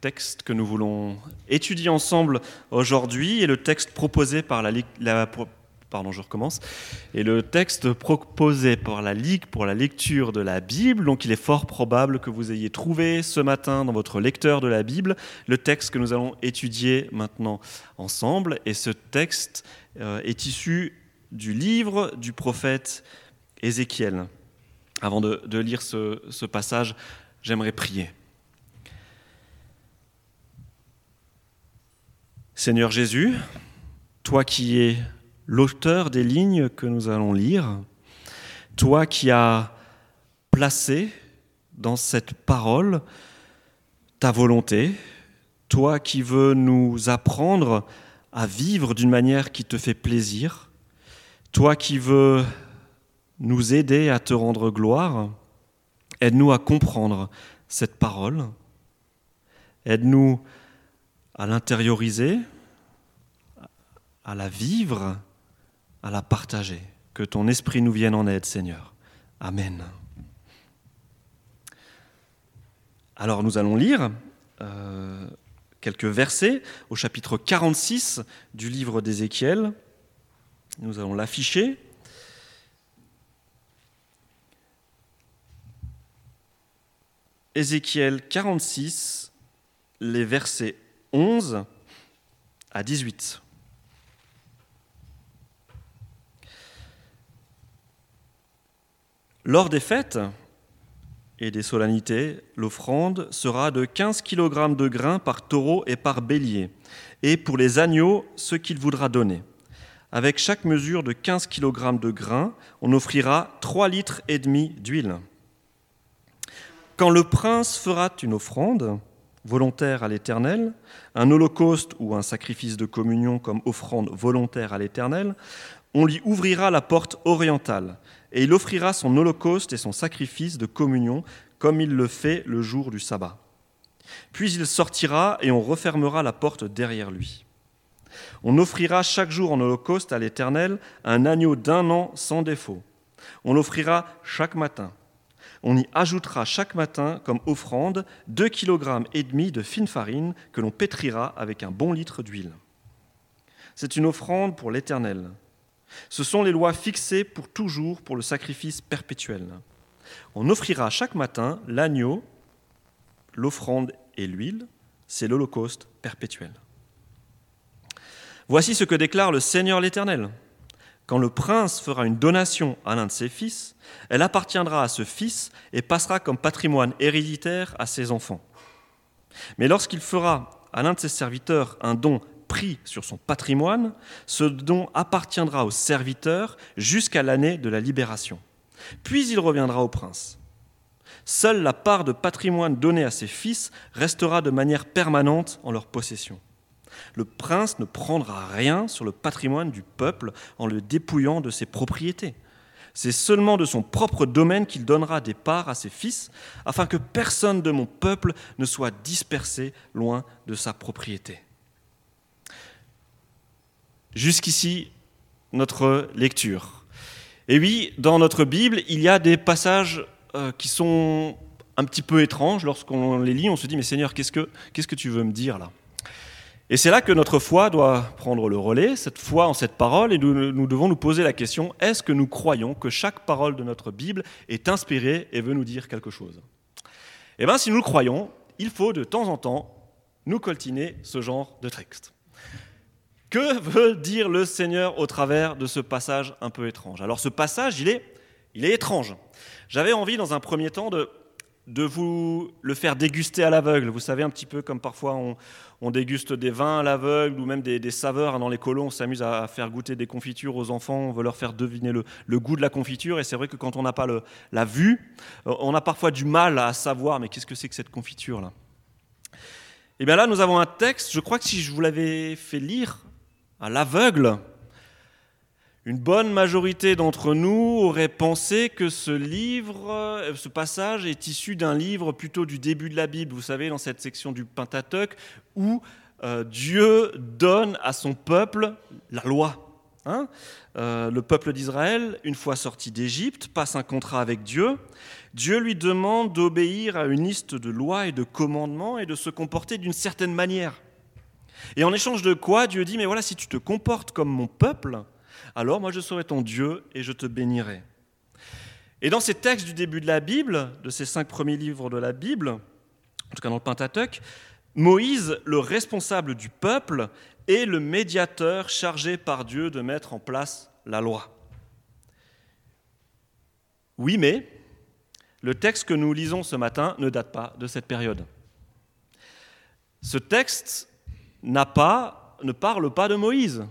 texte que nous voulons étudier ensemble aujourd'hui est le texte proposé par la, la je recommence, et le texte proposé par la Ligue pour la lecture de la Bible. Donc il est fort probable que vous ayez trouvé ce matin dans votre lecteur de la Bible le texte que nous allons étudier maintenant ensemble. Et ce texte euh, est issu du livre du prophète Ézéchiel. Avant de, lire ce passage, j'aimerais prier. Seigneur Jésus, toi qui es l'auteur des lignes que nous allons lire, toi qui as placé dans cette parole ta volonté, toi qui veux nous apprendre à vivre d'une manière qui te fait plaisir, toi qui veux nous aider à te rendre gloire, aide-nous à comprendre cette parole, aide-nous à l'intérioriser, à la vivre à la partager. Que ton esprit nous vienne en aide, Seigneur. Amen. Alors nous allons lire euh, quelques versets au chapitre 46 du livre d'Ézéchiel. Nous allons l'afficher. Ézéchiel 46, les versets 11 à 18. Lors des fêtes et des solennités, l'offrande sera de 15 kg de grains par taureau et par bélier, et pour les agneaux, ce qu'il voudra donner. Avec chaque mesure de 15 kg de grains, on offrira 3 litres et demi d'huile. Quand le prince fera une offrande volontaire à l'Éternel, un holocauste ou un sacrifice de communion comme offrande volontaire à l'Éternel, on lui ouvrira la porte orientale et il offrira son holocauste et son sacrifice de communion comme il le fait le jour du sabbat. Puis il sortira et on refermera la porte derrière lui. On offrira chaque jour en holocauste à l'Éternel un agneau d'un an sans défaut. On l'offrira chaque matin. On y ajoutera chaque matin comme offrande deux kg et demi de fine farine que l'on pétrira avec un bon litre d'huile. C'est une offrande pour l'Éternel. Ce sont les lois fixées pour toujours pour le sacrifice perpétuel. On offrira chaque matin l'agneau, l'offrande et l'huile, c'est l'holocauste perpétuel. Voici ce que déclare le Seigneur l'Éternel. Quand le prince fera une donation à l'un de ses fils, elle appartiendra à ce fils et passera comme patrimoine héréditaire à ses enfants. Mais lorsqu'il fera à l'un de ses serviteurs un don pris sur son patrimoine, ce don appartiendra au serviteur jusqu'à l'année de la libération. Puis il reviendra au prince. Seule la part de patrimoine donnée à ses fils restera de manière permanente en leur possession. Le prince ne prendra rien sur le patrimoine du peuple en le dépouillant de ses propriétés. C'est seulement de son propre domaine qu'il donnera des parts à ses fils, afin que personne de mon peuple ne soit dispersé loin de sa propriété. Jusqu'ici, notre lecture. Et oui, dans notre Bible, il y a des passages euh, qui sont un petit peu étranges. Lorsqu'on les lit, on se dit, mais Seigneur, qu'est-ce que, qu'est-ce que tu veux me dire là? Et c'est là que notre foi doit prendre le relais, cette foi en cette parole, et nous, nous devons nous poser la question, est-ce que nous croyons que chaque parole de notre Bible est inspirée et veut nous dire quelque chose? Eh bien, si nous le croyons, il faut de temps en temps nous coltiner ce genre de texte. Que veut dire le Seigneur au travers de ce passage un peu étrange? Alors ce passage, il est, il est étrange. J'avais envie dans un premier temps de, de vous le faire déguster à l'aveugle. Vous savez, un petit peu comme parfois on, déguste des vins à l'aveugle ou même des, saveurs. Dans les colons, on s'amuse à faire goûter des confitures aux enfants, on veut leur faire deviner le, goût de la confiture. Et c'est vrai que quand on n'a pas la vue, euh, on a parfois du mal à savoir, mais qu'est-ce que c'est que cette confiture-là? Et eh bien là, nous avons un texte, je crois que si je vous l'avais fait lire à l'aveugle. Une bonne majorité d'entre nous aurait pensé que ce livre, euh, ce passage est issu d'un livre plutôt du début de la Bible, vous savez, dans cette section du Pentateuque, où euh, Dieu donne à son peuple la loi. Hein euh, le peuple d'Israël, une fois sorti d'Égypte, passe un contrat avec Dieu. Dieu lui demande d'obéir à une liste de lois et de commandements et de se comporter d'une certaine manière. Et en échange de quoi, Dieu dit, mais voilà, si tu te comportes comme mon peuple, alors moi je serai ton Dieu et je te bénirai. Et dans ces textes du début de la Bible, de ces cinq premiers livres de la Bible, en tout cas dans le Pentateuque, Moïse, le responsable du peuple, est le médiateur chargé par Dieu de mettre en place la loi. Oui, mais le texte que nous lisons ce matin ne date pas de cette période. Ce texte n'a pas, ne parle pas de Moïse,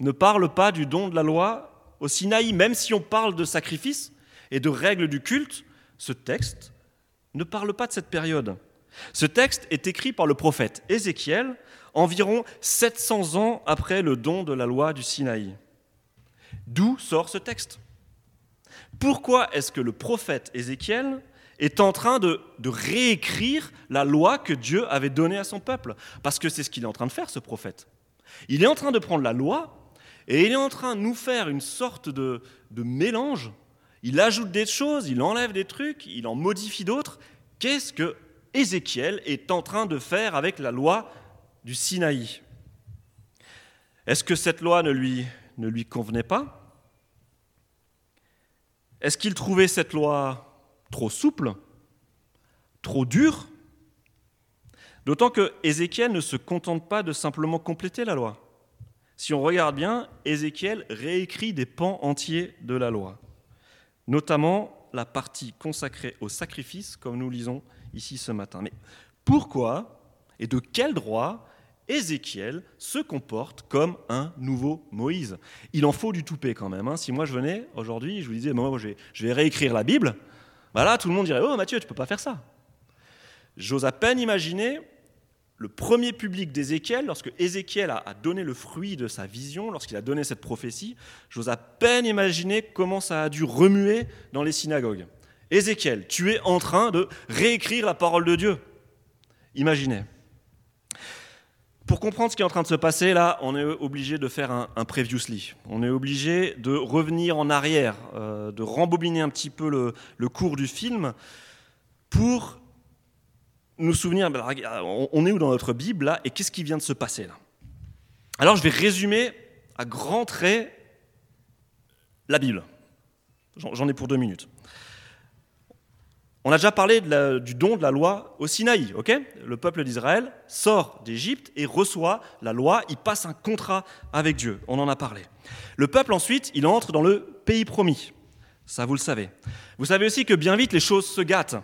ne parle pas du don de la loi au Sinaï, même si on parle de sacrifice et de règles du culte, ce texte ne parle pas de cette période. Ce texte est écrit par le prophète Ézéchiel environ 700 ans après le don de la loi du Sinaï. D'où sort ce texte? Pourquoi est-ce que le prophète Ézéchiel est en train de, de, réécrire la loi que Dieu avait donnée à son peuple? Parce que c'est ce qu'il est en train de faire, ce prophète. Il est en train de prendre la loi et il est en train de nous faire une sorte de, mélange. Il ajoute des choses, il enlève des trucs, il en modifie d'autres. Qu'est-ce que Ézéchiel est en train de faire avec la loi du Sinaï? Est-ce que cette loi ne lui, ne lui convenait pas? Est-ce qu'il trouvait cette loi trop souple, trop dure? D'autant que Ézéchiel ne se contente pas de simplement compléter la loi. Si on regarde bien, Ézéchiel réécrit des pans entiers de la loi, notamment la partie consacrée au sacrifice, comme nous lisons ici ce matin. Mais pourquoi et de quel droit Ézéchiel se comporte comme un nouveau Moïse? Il en faut du toupet quand même. Hein. Si moi je venais aujourd'hui, je vous disais, je vais, réécrire la Bible, voilà, tout le monde dirait, oh Mathieu, tu ne peux pas faire ça. J'ose à peine imaginer le premier public d'Ézéchiel, lorsque Ézéchiel a donné le fruit de sa vision, lorsqu'il a donné cette prophétie, j'ose à peine imaginer comment ça a dû remuer dans les synagogues. Ézéchiel, tu es en train de réécrire la parole de Dieu. Imaginez. Pour comprendre ce qui est en train de se passer, là, on est obligé de faire un, previously. On est obligé de revenir en arrière, euh, de rembobiner un petit peu le, cours du film pour nous souvenir, ben, on est où dans notre Bible là, et qu'est-ce qui vient de se passer là? Alors je vais résumer à grands traits la Bible. J'en ai pour deux minutes. On a déjà parlé du don de la loi au Sinaï, ok? Le peuple d'Israël sort d'Égypte et reçoit la loi, il passe un contrat avec Dieu, on en a parlé. Le peuple ensuite, il entre dans le pays promis, ça vous le savez. Vous savez aussi que bien vite les choses se gâtent.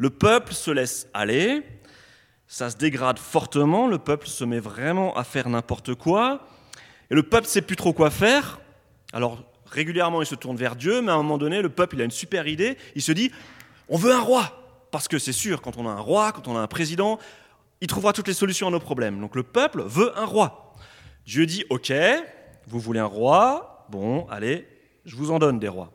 Le peuple se laisse aller, ça se dégrade fortement, le peuple se met vraiment à faire n'importe quoi, et le peuple ne sait plus trop quoi faire. Alors régulièrement il se tourne vers Dieu, mais à un moment donné, le peuple il a une super idée, il se dit on veut un roi, parce que c'est sûr, quand on a un roi, quand on a un président, il trouvera toutes les solutions à nos problèmes. Donc le peuple veut un roi. Dieu dit, ok, vous voulez un roi, bon, allez, je vous en donne des rois.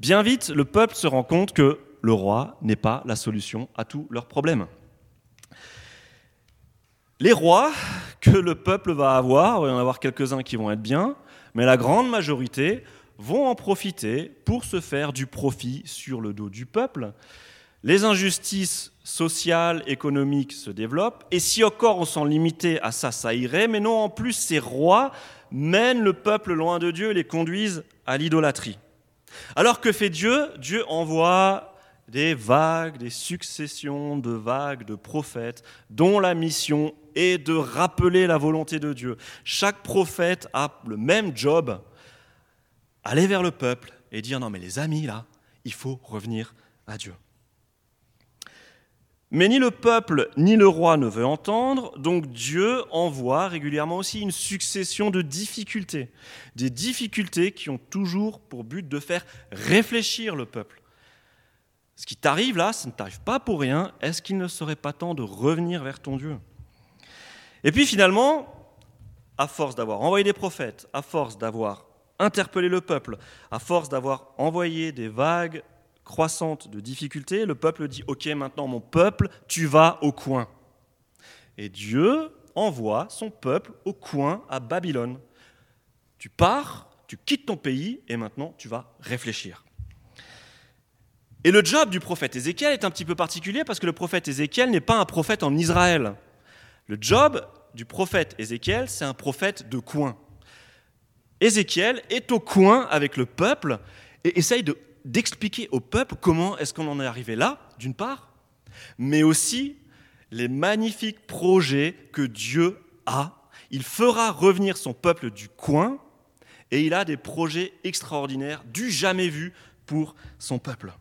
Bien vite, le peuple se rend compte que le roi n'est pas la solution à tous leurs problèmes. Les rois que le peuple va avoir, il va y en avoir quelques-uns qui vont être bien, mais la grande majorité vont en profiter pour se faire du profit sur le dos du peuple. Les injustices sociales, économiques se développent, et si encore on s'en limitait à ça, ça irait, mais non, en plus, ces rois mènent le peuple loin de Dieu et les conduisent à l'idolâtrie. Alors que fait Dieu? Dieu envoie des vagues, des successions de vagues de prophètes dont la mission est de rappeler la volonté de Dieu. Chaque prophète a le même job, aller vers le peuple et dire non mais les amis là, il faut revenir à Dieu. Mais ni le peuple ni le roi ne veut entendre, donc Dieu envoie régulièrement aussi une succession de difficultés. Des difficultés qui ont toujours pour but de faire réfléchir le peuple. Ce qui t'arrive là, ça ne t'arrive pas pour rien. Est-ce qu'il ne serait pas temps de revenir vers ton Dieu? Et puis finalement, à force d'avoir envoyé des prophètes, à force d'avoir interpeller le peuple. À force d'avoir envoyé des vagues croissantes de difficultés, le peuple dit Ok, maintenant mon peuple, tu vas au coin. Et Dieu envoie son peuple au coin à Babylone. Tu pars, tu quittes ton pays et maintenant tu vas réfléchir. Et le job du prophète Ézéchiel est un petit peu particulier parce que le prophète Ézéchiel n'est pas un prophète en Israël. Le job du prophète Ézéchiel, c'est un prophète de coin. Ézéchiel est au coin avec le peuple et essaye d'expliquer au peuple comment est-ce qu'on en est arrivé là, d'une part, mais aussi les magnifiques projets que Dieu a. Il fera revenir son peuple du coin et il a des projets extraordinaires, du jamais vu pour son peuple.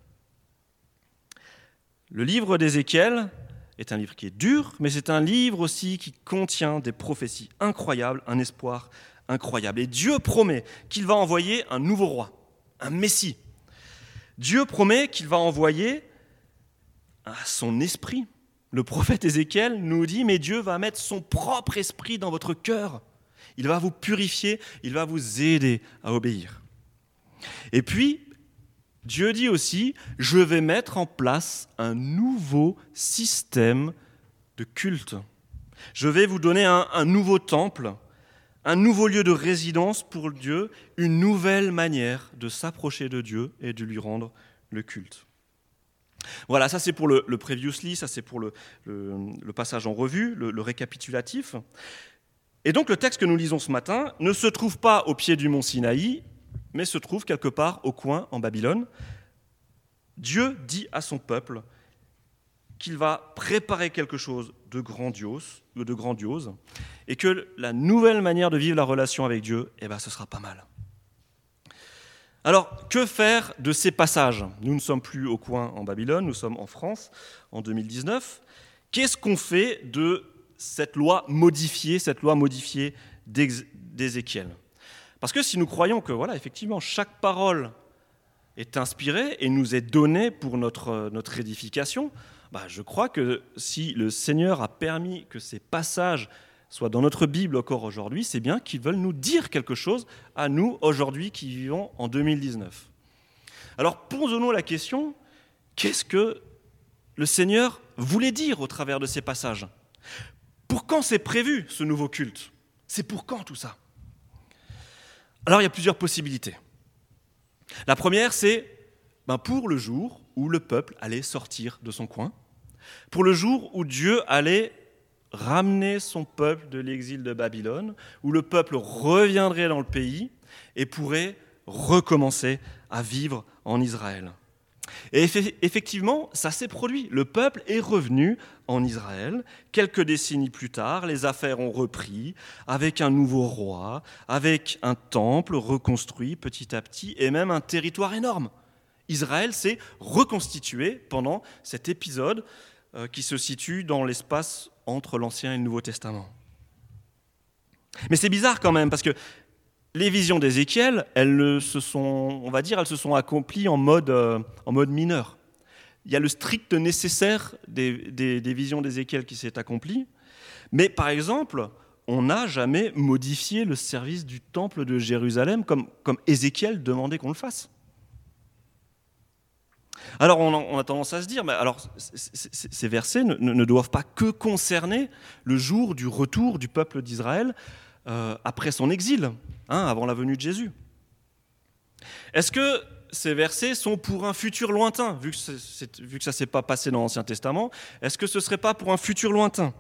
Le livre d'Ézéchiel est un livre qui est dur, mais c'est un livre aussi qui contient des prophéties incroyables, un espoir incroyable. Et Dieu promet qu'il va envoyer un nouveau roi, un Messie. Dieu promet qu'il va envoyer son esprit. Le prophète Ézéchiel nous dit, mais Dieu va mettre son propre esprit dans votre cœur. Il va vous purifier, il va vous aider à obéir. Et puis, Dieu dit aussi, je vais mettre en place un nouveau système de culte. Je vais vous donner un, nouveau temple, un nouveau lieu de résidence pour Dieu, une nouvelle manière de s'approcher de Dieu et de lui rendre le culte. Voilà, ça c'est pour le, previously, ça c'est pour le, passage en revue, le, récapitulatif. Et donc le texte que nous lisons ce matin ne se trouve pas au pied du mont Sinaï, mais se trouve quelque part au coin en Babylone. Dieu dit à son peuple qu'il va préparer quelque chose de grandiose, et que la nouvelle manière de vivre la relation avec Dieu, eh ben, ce sera pas mal. Alors, que faire de ces passages? Nous ne sommes plus au coin en Babylone, nous sommes en France en 2019. Qu'est-ce qu'on fait de cette loi modifiée, cette loi modifiée d'Ézéchiel? Parce que si nous croyons que, voilà, effectivement, chaque parole est inspirée et nous est donnée pour notre, notre édification, bah, je crois que si le Seigneur a permis que ces passages soient dans notre Bible encore aujourd'hui, c'est bien qu'ils veulent nous dire quelque chose à nous aujourd'hui qui vivons en 2019. Alors posons-nous la question, qu'est-ce que le Seigneur voulait dire au travers de ces passages? Pour quand c'est prévu ce nouveau culte? C'est pour quand tout ça? Alors il y a plusieurs possibilités. La première, c'est ben, pour le jour où le peuple allait sortir de son coin, pour le jour où Dieu allait ramener son peuple de l'exil de Babylone, où le peuple reviendrait dans le pays et pourrait recommencer à vivre en Israël. Et effectivement, ça s'est produit. Le peuple est revenu en Israël. Quelques décennies plus tard, les affaires ont repris avec un nouveau roi, avec un temple reconstruit petit à petit et même un territoire énorme. Israël s'est reconstitué pendant cet épisode euh, qui se situe dans l'espace entre l'Ancien et le Nouveau Testament. Mais c'est bizarre quand même, parce que les visions d'Ézéchiel, elles se sont, on va dire, elles se sont accomplies en mode, euh, mineur. Il y a le strict nécessaire des, visions d'Ézéchiel qui s'est accompli, mais par exemple, on n'a jamais modifié le service du temple de Jérusalem comme, comme Ézéchiel demandait qu'on le fasse. Alors on a, tendance à se dire, mais alors ces versets ne, doivent pas que concerner le jour du retour du peuple d'Israël euh, après son exil, hein, avant la venue de Jésus. Est-ce que ces versets sont pour un futur lointain, vu que, ça ne s'est pas passé dans l'Ancien Testament Est-ce que ce ne serait pas pour un futur lointain?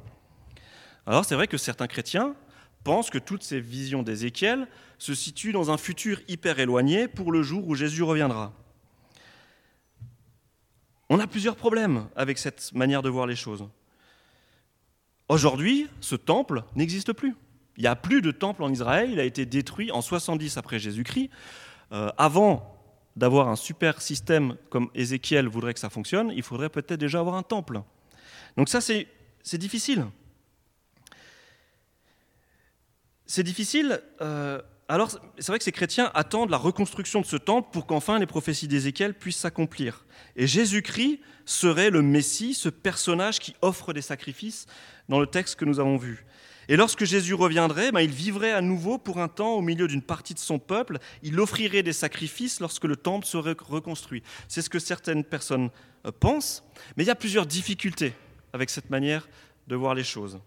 Alors c'est vrai que certains chrétiens pensent que toutes ces visions d'Ézéchiel se situent dans un futur hyper éloigné pour le jour où Jésus reviendra. On a plusieurs problèmes avec cette manière de voir les choses. Aujourd'hui, ce temple n'existe plus. Il n'y a plus de temple en Israël, il a été détruit en 70 après Jésus-Christ. Euh, avant d'avoir un super système comme Ézéchiel voudrait que ça fonctionne, il faudrait peut-être déjà avoir un temple. Donc ça, c'est difficile. C'est difficile euh, alors, c'est vrai que ces chrétiens attendent la reconstruction de ce temple pour qu'enfin les prophéties d'Ézéchiel puissent s'accomplir. Et Jésus-Christ serait le Messie, ce personnage qui offre des sacrifices dans le texte que nous avons vu. Et lorsque Jésus reviendrait, ben, il vivrait à nouveau pour un temps au milieu d'une partie de son peuple. Il offrirait des sacrifices lorsque le temple serait reconstruit. C'est ce que certaines personnes euh, pensent. Mais il y a plusieurs difficultés avec cette manière de voir les choses.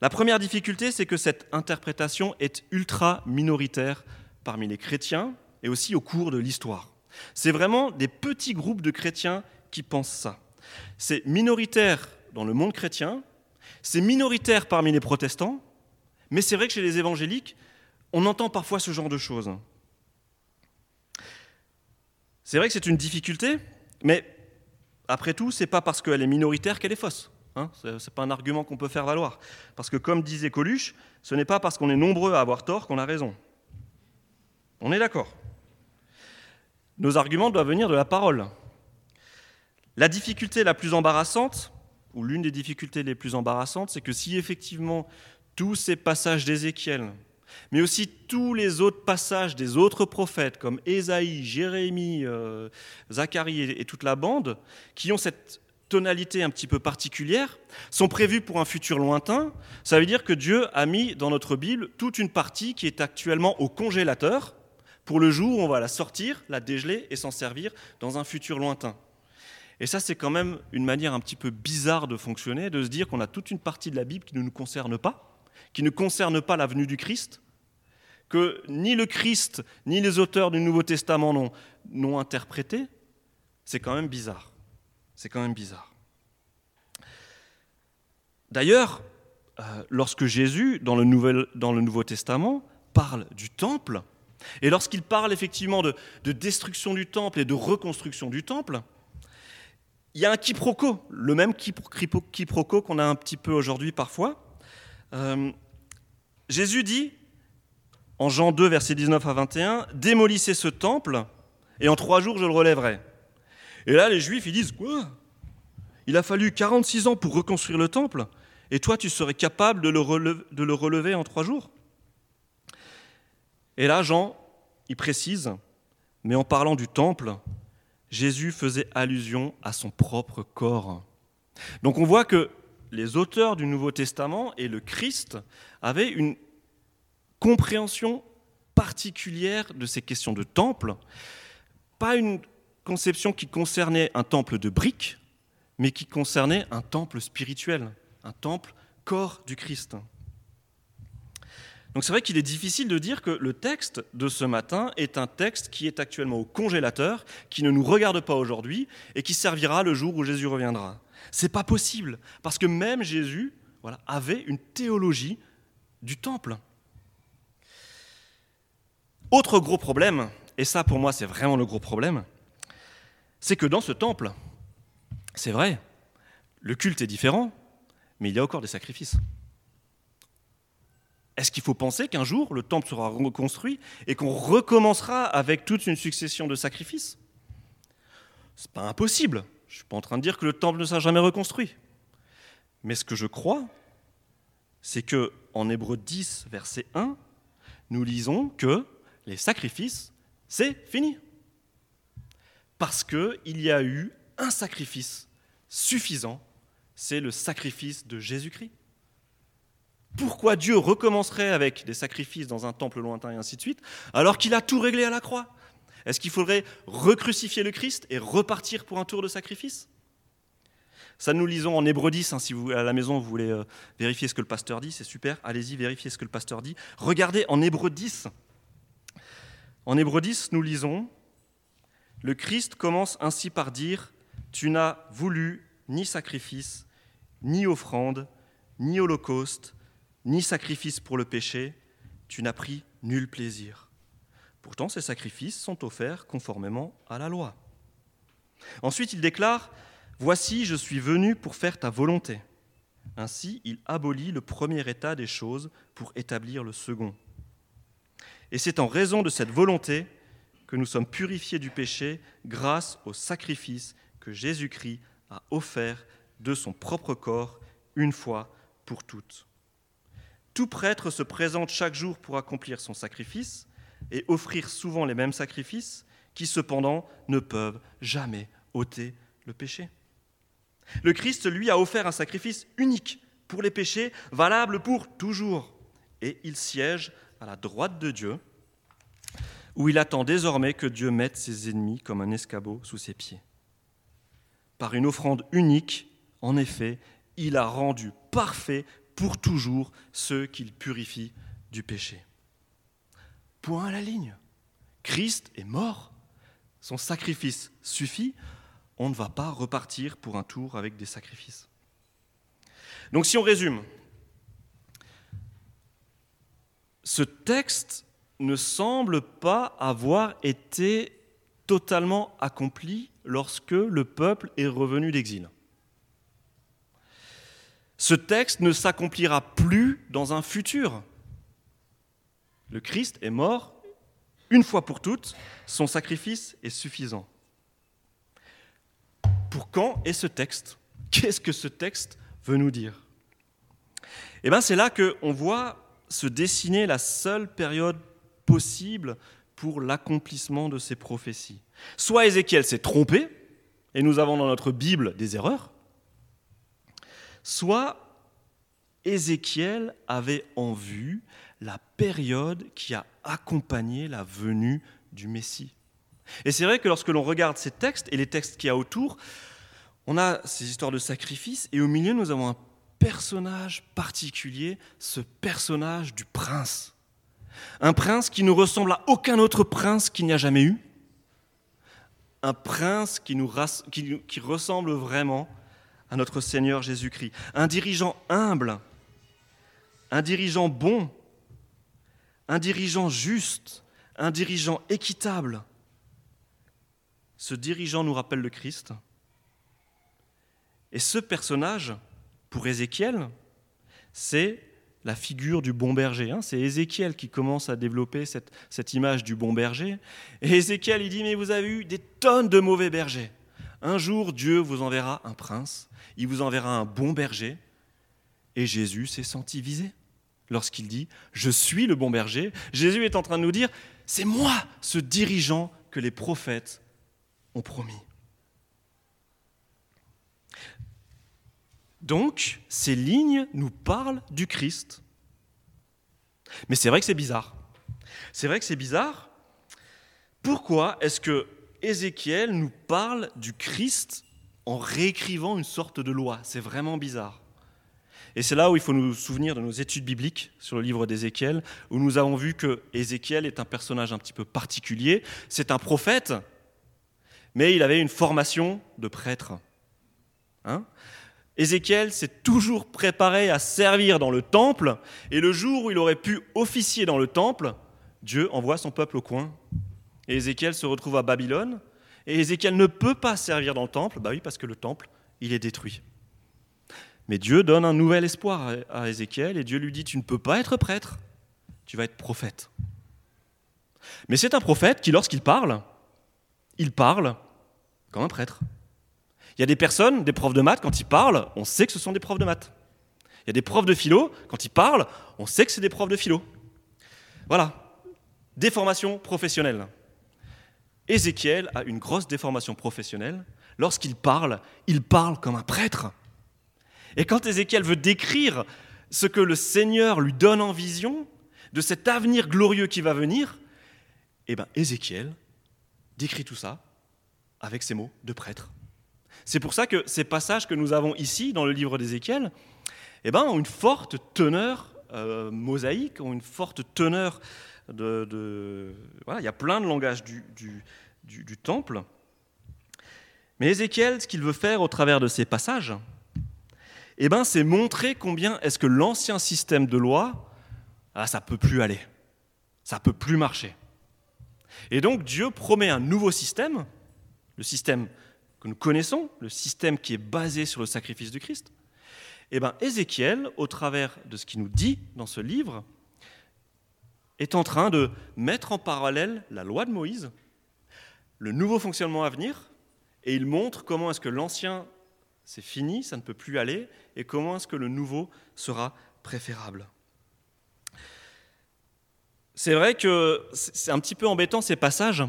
La première difficulté, c'est que cette interprétation est ultra minoritaire parmi les chrétiens et aussi au cours de l'histoire. C'est vraiment des petits groupes de chrétiens qui pensent ça. C'est minoritaire dans le monde chrétien, c'est minoritaire parmi les protestants, mais c'est vrai que chez les évangéliques, on entend parfois ce genre de choses. C'est vrai que c'est une difficulté, mais après tout, c'est pas parce qu'elle est minoritaire qu'elle est fausse. Hein, ce n'est pas un argument qu'on peut faire valoir. Parce que comme disait Coluche, ce n'est pas parce qu'on est nombreux à avoir tort qu'on a raison. On est d'accord. Nos arguments doivent venir de la parole. La difficulté la plus embarrassante, ou l'une des difficultés les plus embarrassantes, c'est que si effectivement tous ces passages d'Ézéchiel, mais aussi tous les autres passages des autres prophètes comme Ésaïe, Jérémie, euh, Zacharie et toute la bande, qui ont cette tonalité un petit peu particulière, sont prévues pour un futur lointain, ça veut dire que Dieu a mis dans notre Bible toute une partie qui est actuellement au congélateur pour le jour où on va la sortir, la dégeler et s'en servir dans un futur lointain. Et ça, c'est quand même une manière un petit peu bizarre de fonctionner, de se dire qu'on a toute une partie de la Bible qui ne nous concerne pas, qui ne concerne pas la venue du Christ, que ni le Christ ni les auteurs du Nouveau Testament n'ont interprété. C'est quand même bizarre. C'est quand même bizarre. D'ailleurs, euh, lorsque Jésus, dans le, Nouveau Testament, parle du temple, et lorsqu'il parle effectivement de, destruction du temple et de reconstruction du temple, il y a un quiproquo, le même quiproquo qu'on a un petit peu aujourd'hui parfois. Euh, Jésus dit, en Jean 2, versets 19 à 21, Démolissez ce temple, et en trois jours je le relèverai. Et là, les Juifs, ils disent Quoi? Il a fallu 46 ans pour reconstruire le temple, et toi, tu serais capable de le relever, de le relever en trois jours? Et là, Jean, il précise Mais en parlant du temple, Jésus faisait allusion à son propre corps. Donc on voit que les auteurs du Nouveau Testament et le Christ avaient une compréhension particulière de ces questions de temple, pas une conception qui concernait un temple de briques, mais qui concernait un temple spirituel, un temple corps du Christ. Donc c'est vrai qu'il est difficile de dire que le texte de ce matin est un texte qui est actuellement au congélateur, qui ne nous regarde pas aujourd'hui et qui servira le jour où Jésus reviendra. C'est pas possible parce que même Jésus voilà, avait une théologie du temple. Autre gros problème, et ça pour moi c'est vraiment le gros problème, c'est que dans ce temple, c'est vrai, le culte est différent, mais il y a encore des sacrifices. Est-ce qu'il faut penser qu'un jour le temple sera reconstruit et qu'on recommencera avec toute une succession de sacrifices? C'est pas impossible. Je suis pas en train de dire que le temple ne sera jamais reconstruit. Mais ce que je crois, c'est que en Hébreu 10, verset 1, nous lisons que les sacrifices, c'est fini parce qu'il y a eu un sacrifice suffisant, c'est le sacrifice de Jésus-Christ. Pourquoi Dieu recommencerait avec des sacrifices dans un temple lointain et ainsi de suite, alors qu'il a tout réglé à la croix? Est-ce qu'il faudrait recrucifier le Christ et repartir pour un tour de sacrifice? Ça, nous lisons en Hébreu 10. Hein, si vous, à la maison, vous voulez euh, vérifier ce que le pasteur dit, c'est super. Allez-y, vérifiez ce que le pasteur dit. Regardez en Hébreu 10. En Hébreu 10, nous lisons le Christ commence ainsi par dire, Tu n'as voulu ni sacrifice, ni offrande, ni holocauste, ni sacrifice pour le péché, tu n'as pris nul plaisir. Pourtant, ces sacrifices sont offerts conformément à la loi. Ensuite, il déclare, Voici, je suis venu pour faire ta volonté. Ainsi, il abolit le premier état des choses pour établir le second. Et c'est en raison de cette volonté que nous sommes purifiés du péché grâce au sacrifice que Jésus-Christ a offert de son propre corps une fois pour toutes. Tout prêtre se présente chaque jour pour accomplir son sacrifice et offrir souvent les mêmes sacrifices qui cependant ne peuvent jamais ôter le péché. Le Christ, lui, a offert un sacrifice unique pour les péchés, valable pour toujours, et il siège à la droite de Dieu où il attend désormais que Dieu mette ses ennemis comme un escabeau sous ses pieds. Par une offrande unique, en effet, il a rendu parfait pour toujours ceux qu'il purifie du péché. Point à la ligne. Christ est mort, son sacrifice suffit, on ne va pas repartir pour un tour avec des sacrifices. Donc si on résume, ce texte ne semble pas avoir été totalement accompli lorsque le peuple est revenu d'exil. Ce texte ne s'accomplira plus dans un futur. Le Christ est mort une fois pour toutes, son sacrifice est suffisant. Pour quand est ce texte? Qu'est-ce que ce texte veut nous dire? Eh bien, c'est là qu'on voit se dessiner la seule période possible pour l'accomplissement de ces prophéties. Soit Ézéchiel s'est trompé, et nous avons dans notre Bible des erreurs, soit Ézéchiel avait en vue la période qui a accompagné la venue du Messie. Et c'est vrai que lorsque l'on regarde ces textes et les textes qu'il y a autour, on a ces histoires de sacrifices, et au milieu nous avons un personnage particulier, ce personnage du prince. Un prince qui ne ressemble à aucun autre prince qu'il n'y a jamais eu. Un prince qui, nous, qui ressemble vraiment à notre Seigneur Jésus-Christ. Un dirigeant humble, un dirigeant bon, un dirigeant juste, un dirigeant équitable. Ce dirigeant nous rappelle le Christ. Et ce personnage, pour Ézéchiel, c'est la figure du bon berger. Hein. C'est Ézéchiel qui commence à développer cette, cette, image du bon berger. Et Ézéchiel, il dit, mais vous avez eu des tonnes de mauvais bergers. Un jour, Dieu vous enverra un prince, il vous enverra un bon berger. Et Jésus s'est senti visé lorsqu'il dit, je suis le bon berger. Jésus est en train de nous dire, c'est moi ce dirigeant que les prophètes ont promis. Donc, ces lignes nous parlent du Christ. Mais c'est vrai que c'est bizarre. C'est vrai que c'est bizarre. Pourquoi est-ce que Ézéchiel nous parle du Christ en réécrivant une sorte de loi C'est vraiment bizarre. Et c'est là où il faut nous souvenir de nos études bibliques sur le livre d'Ézéchiel, où nous avons vu que Ézéchiel est un personnage un petit peu particulier. C'est un prophète, mais il avait une formation de prêtre. Hein Ézéchiel s'est toujours préparé à servir dans le temple, et le jour où il aurait pu officier dans le temple, Dieu envoie son peuple au coin. Et Ézéchiel se retrouve à Babylone, et Ézéchiel ne peut pas servir dans le temple, bah oui, parce que le temple, il est détruit. Mais Dieu donne un nouvel espoir à Ézéchiel, et Dieu lui dit, tu ne peux pas être prêtre, tu vas être prophète. Mais c'est un prophète qui, lorsqu'il parle, il parle comme un prêtre. Il y a des personnes, des profs de maths, quand ils parlent, on sait que ce sont des profs de maths. Il y a des profs de philo, quand ils parlent, on sait que c'est des profs de philo. Voilà, déformation professionnelle. Ézéchiel a une grosse déformation professionnelle. Lorsqu'il parle, il parle comme un prêtre. Et quand Ézéchiel veut décrire ce que le Seigneur lui donne en vision, de cet avenir glorieux qui va venir, eh bien Ézéchiel décrit tout ça avec ses mots de prêtre. C'est pour ça que ces passages que nous avons ici dans le livre d'Ézéchiel eh ben, ont une forte teneur euh, mosaïque, ont une forte teneur il y a plein de langages du, du, temple. Mais Ézéchiel, ce qu'il veut faire au travers de ces passages, eh ben, c'est montrer combien est-ce que l'ancien système de loi, ah, ça peut plus aller, ça peut plus marcher. Et donc Dieu promet un nouveau système, le système que nous connaissons, le système qui est basé sur le sacrifice du Christ, eh bien Ézéchiel, au travers de ce qu'il nous dit dans ce livre, est en train de mettre en parallèle la loi de Moïse, le nouveau fonctionnement à venir, et il montre comment est-ce que l'ancien, c'est fini, ça ne peut plus aller, et comment est-ce que le nouveau sera préférable. C'est vrai que c'est un petit peu embêtant ces passages,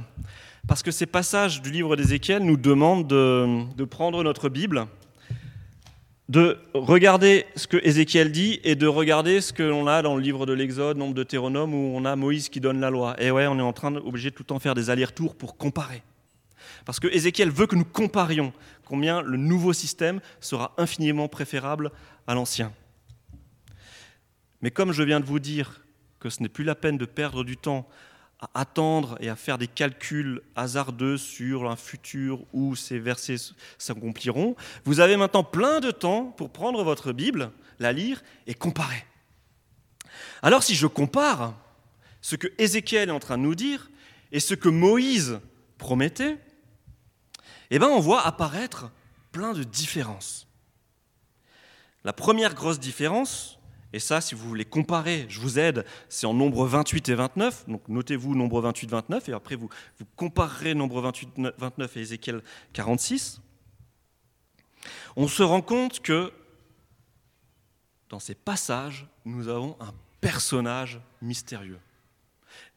parce que ces passages du livre d'Ézéchiel nous demandent de, prendre notre Bible, de regarder ce que Ézéchiel dit et de regarder ce que l'on a dans le livre de l'Exode, nombre de Théronome, où on a Moïse qui donne la loi. Et ouais, on est en train obligé de tout le temps faire des allers-retours pour comparer. Parce que Ézéchiel veut que nous comparions combien le nouveau système sera infiniment préférable à l'ancien. Mais comme je viens de vous dire que ce n'est plus la peine de perdre du temps à attendre et à faire des calculs hasardeux sur un futur où ces versets s'accompliront, vous avez maintenant plein de temps pour prendre votre Bible, la lire et comparer. Alors si je compare ce que Ézéchiel est en train de nous dire et ce que Moïse promettait, eh bien on voit apparaître plein de différences. La première grosse différence, et ça, si vous voulez comparer, je vous aide, c'est en nombre 28 et 29. Donc notez-vous nombre 28, 29, et après vous, vous comparerez nombre 28, 29 et Ézéchiel 46. On se rend compte que dans ces passages, nous avons un personnage mystérieux.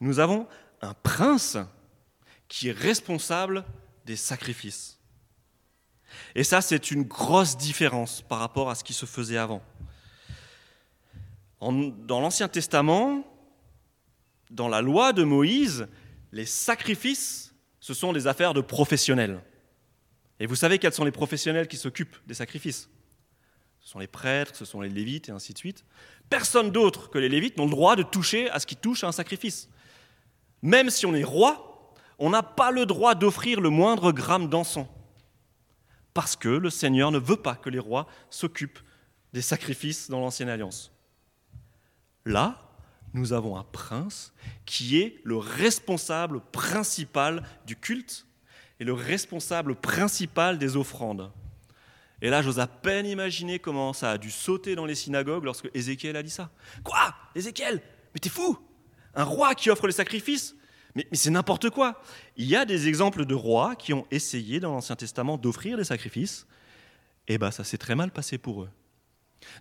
Nous avons un prince qui est responsable des sacrifices. Et ça, c'est une grosse différence par rapport à ce qui se faisait avant. Dans l'Ancien Testament, dans la loi de Moïse, les sacrifices, ce sont des affaires de professionnels. Et vous savez quels sont les professionnels qui s'occupent des sacrifices? Ce sont les prêtres, ce sont les lévites et ainsi de suite. Personne d'autre que les lévites n'ont le droit de toucher à ce qui touche à un sacrifice. Même si on est roi, on n'a pas le droit d'offrir le moindre gramme d'encens parce que le Seigneur ne veut pas que les rois s'occupent des sacrifices dans l'Ancienne Alliance. Là, nous avons un prince qui est le responsable principal du culte et le responsable principal des offrandes. Et là, j'ose à peine imaginer comment ça a dû sauter dans les synagogues lorsque Ézéchiel a dit ça. Quoi? Ézéchiel? Mais t'es fou Un roi qui offre les sacrifices? Mais, c'est n'importe quoi. Il y a des exemples de rois qui ont essayé dans l'Ancien Testament d'offrir des sacrifices. Et eh bien, ça s'est très mal passé pour eux.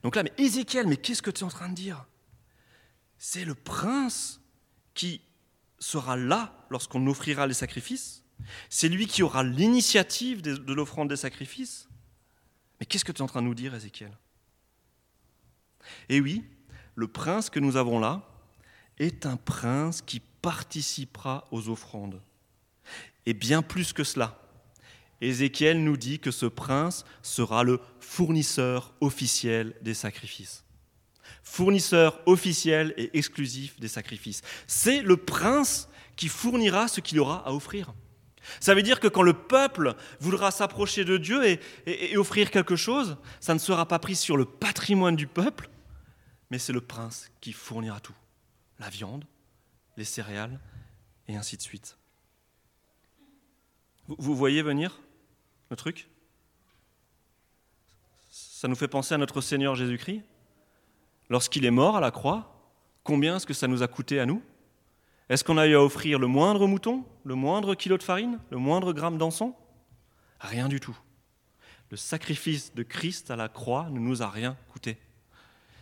Donc là, mais Ézéchiel, mais qu'est-ce que tu es en train de dire? C'est le prince qui sera là lorsqu'on offrira les sacrifices. C'est lui qui aura l'initiative de l'offrande des sacrifices. Mais qu'est-ce que tu es en train de nous dire, Ézéchiel? Eh oui, le prince que nous avons là est un prince qui participera aux offrandes. Et bien plus que cela, Ézéchiel nous dit que ce prince sera le fournisseur officiel des sacrifices. Fournisseur officiel et exclusif des sacrifices. C'est le prince qui fournira ce qu'il aura à offrir. Ça veut dire que quand le peuple voudra s'approcher de Dieu et, offrir quelque chose, ça ne sera pas pris sur le patrimoine du peuple, mais c'est le prince qui fournira tout. La viande, les céréales, et ainsi de suite. Vous, voyez venir le truc? Ça nous fait penser à notre Seigneur Jésus-Christ? Lorsqu'il est mort à la croix, combien est-ce que ça nous a coûté à nous? Est-ce qu'on a eu à offrir le moindre mouton, le moindre kilo de farine, le moindre gramme d'encens? Rien du tout. Le sacrifice de Christ à la croix ne nous a rien coûté.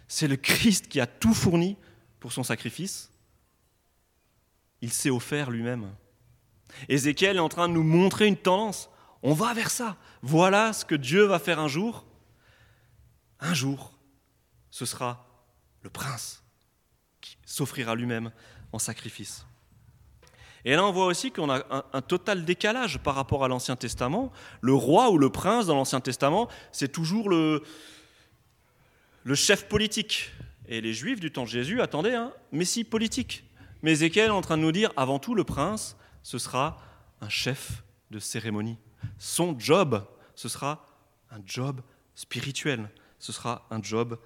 C'est le Christ qui a tout fourni pour son sacrifice il s'est offert lui-même. Ézéchiel est en train de nous montrer une tendance. On va vers ça. Voilà ce que Dieu va faire un jour. Un jour, ce sera le prince qui s'offrira lui-même en sacrifice. Et là, on voit aussi qu'on a un, total décalage par rapport à l'Ancien Testament. Le roi ou le prince dans l'Ancien Testament, c'est toujours le, chef politique. Et les Juifs du temps de Jésus attendaient un messie politique. Mais Ézéchiel est en train de nous dire, avant tout, le prince, ce sera un chef de cérémonie. Son job, ce sera un job spirituel, ce sera un job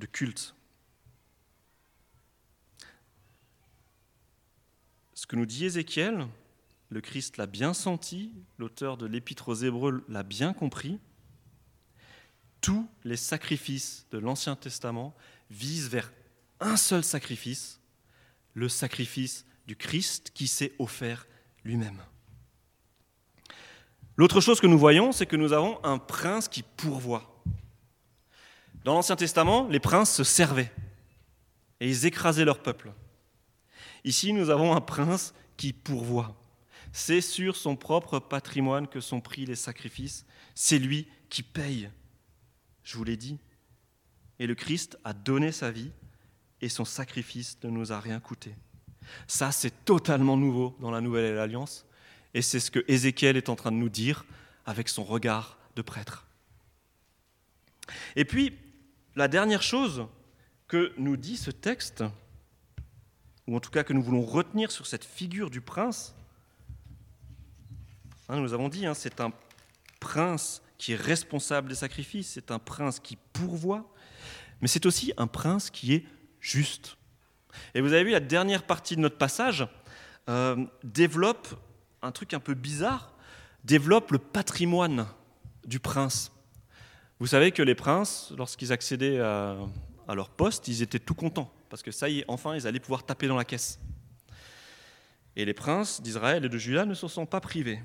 de culte. Que nous dit Ézéchiel, le Christ l'a bien senti, l'auteur de l'Épître aux Hébreux l'a bien compris. Tous les sacrifices de l'Ancien Testament visent vers un seul sacrifice, le sacrifice du Christ qui s'est offert lui-même. L'autre chose que nous voyons, c'est que nous avons un prince qui pourvoit. Dans l'Ancien Testament, les princes se servaient et ils écrasaient leur peuple. Ici, nous avons un prince qui pourvoit. C'est sur son propre patrimoine que sont pris les sacrifices. C'est lui qui paye. Je vous l'ai dit. Et le Christ a donné sa vie et son sacrifice ne nous a rien coûté. Ça, c'est totalement nouveau dans la Nouvelle Alliance, et c'est ce que Ézéchiel est en train de nous dire avec son regard de prêtre. Et puis, la dernière chose que nous dit ce texte, ou en tout cas que nous voulons retenir sur cette figure du prince, hein, nous avons dit, hein, c'est un prince qui est responsable des sacrifices, c'est un prince qui pourvoit, mais c'est aussi un prince qui est juste. Et vous avez vu, la dernière partie de notre passage euh, développe un truc un peu bizarre, développe le patrimoine du prince. Vous savez que les princes, lorsqu'ils accédaient à, à leur poste, ils étaient tout contents, parce que ça y est, enfin, ils allaient pouvoir taper dans la caisse. Et les princes d'Israël et de Juda ne se sont pas privés.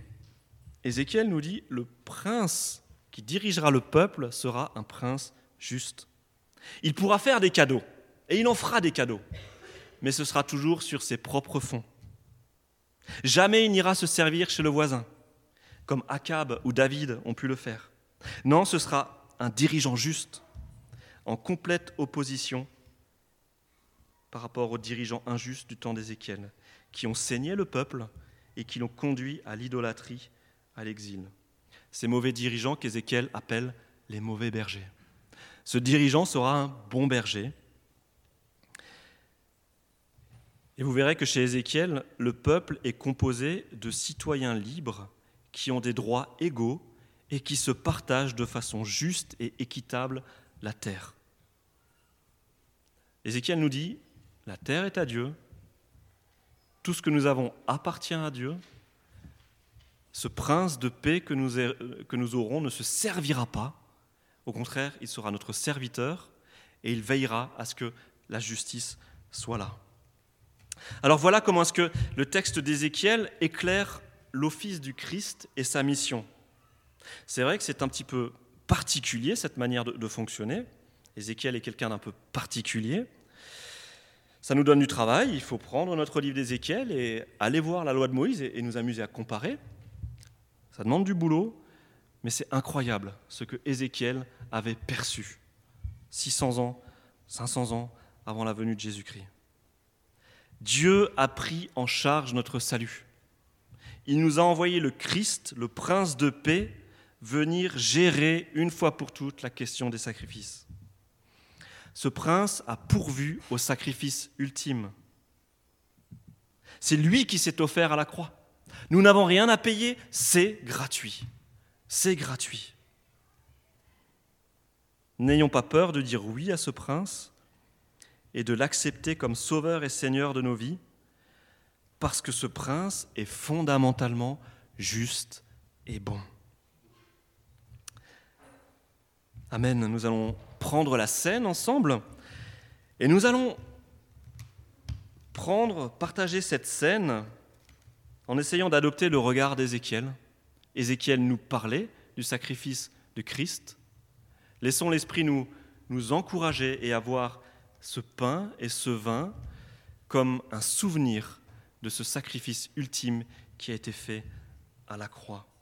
Ézéchiel nous dit, le prince qui dirigera le peuple sera un prince juste. Il pourra faire des cadeaux, et il en fera des cadeaux, mais ce sera toujours sur ses propres fonds. Jamais il n'ira se servir chez le voisin, comme Akab ou David ont pu le faire. Non, ce sera un dirigeant juste, en complète opposition par rapport aux dirigeants injustes du temps d'Ézéchiel, qui ont saigné le peuple et qui l'ont conduit à l'idolâtrie, à l'exil. Ces mauvais dirigeants qu'Ézéchiel appelle les mauvais bergers. Ce dirigeant sera un bon berger. Et vous verrez que chez Ézéchiel, le peuple est composé de citoyens libres qui ont des droits égaux et qui se partagent de façon juste et équitable la terre. Ézéchiel nous dit, la terre est à Dieu, tout ce que nous avons appartient à Dieu, ce prince de paix que nous, aurons ne se servira pas, au contraire, il sera notre serviteur et il veillera à ce que la justice soit là. Alors voilà comment est-ce que le texte d'Ézéchiel éclaire l'office du Christ et sa mission. C'est vrai que c'est un petit peu particulier, cette manière de, fonctionner. Ézéchiel est quelqu'un d'un peu particulier. Ça nous donne du travail, il faut prendre notre livre d'Ézéchiel et aller voir la loi de Moïse et, nous amuser à comparer. Ça demande du boulot, mais c'est incroyable ce que Ézéchiel avait perçu 600 ans, 500 ans avant la venue de Jésus-Christ. Dieu a pris en charge notre salut. Il nous a envoyé le Christ, le prince de paix, venir gérer une fois pour toutes la question des sacrifices. Ce prince a pourvu au sacrifice ultime. C'est lui qui s'est offert à la croix. Nous n'avons rien à payer, c'est gratuit. C'est gratuit. N'ayons pas peur de dire oui à ce prince et de l'accepter comme sauveur et seigneur de nos vies, parce que ce prince est fondamentalement juste et bon. Amen. Nous allons prendre la scène ensemble et nous allons prendre, partager cette scène en essayant d'adopter le regard d'Ézéchiel. Ézéchiel nous parlait du sacrifice de Christ. Laissons l'Esprit nous, nous encourager et avoir ce pain et ce vin comme un souvenir de ce sacrifice ultime qui a été fait à la croix.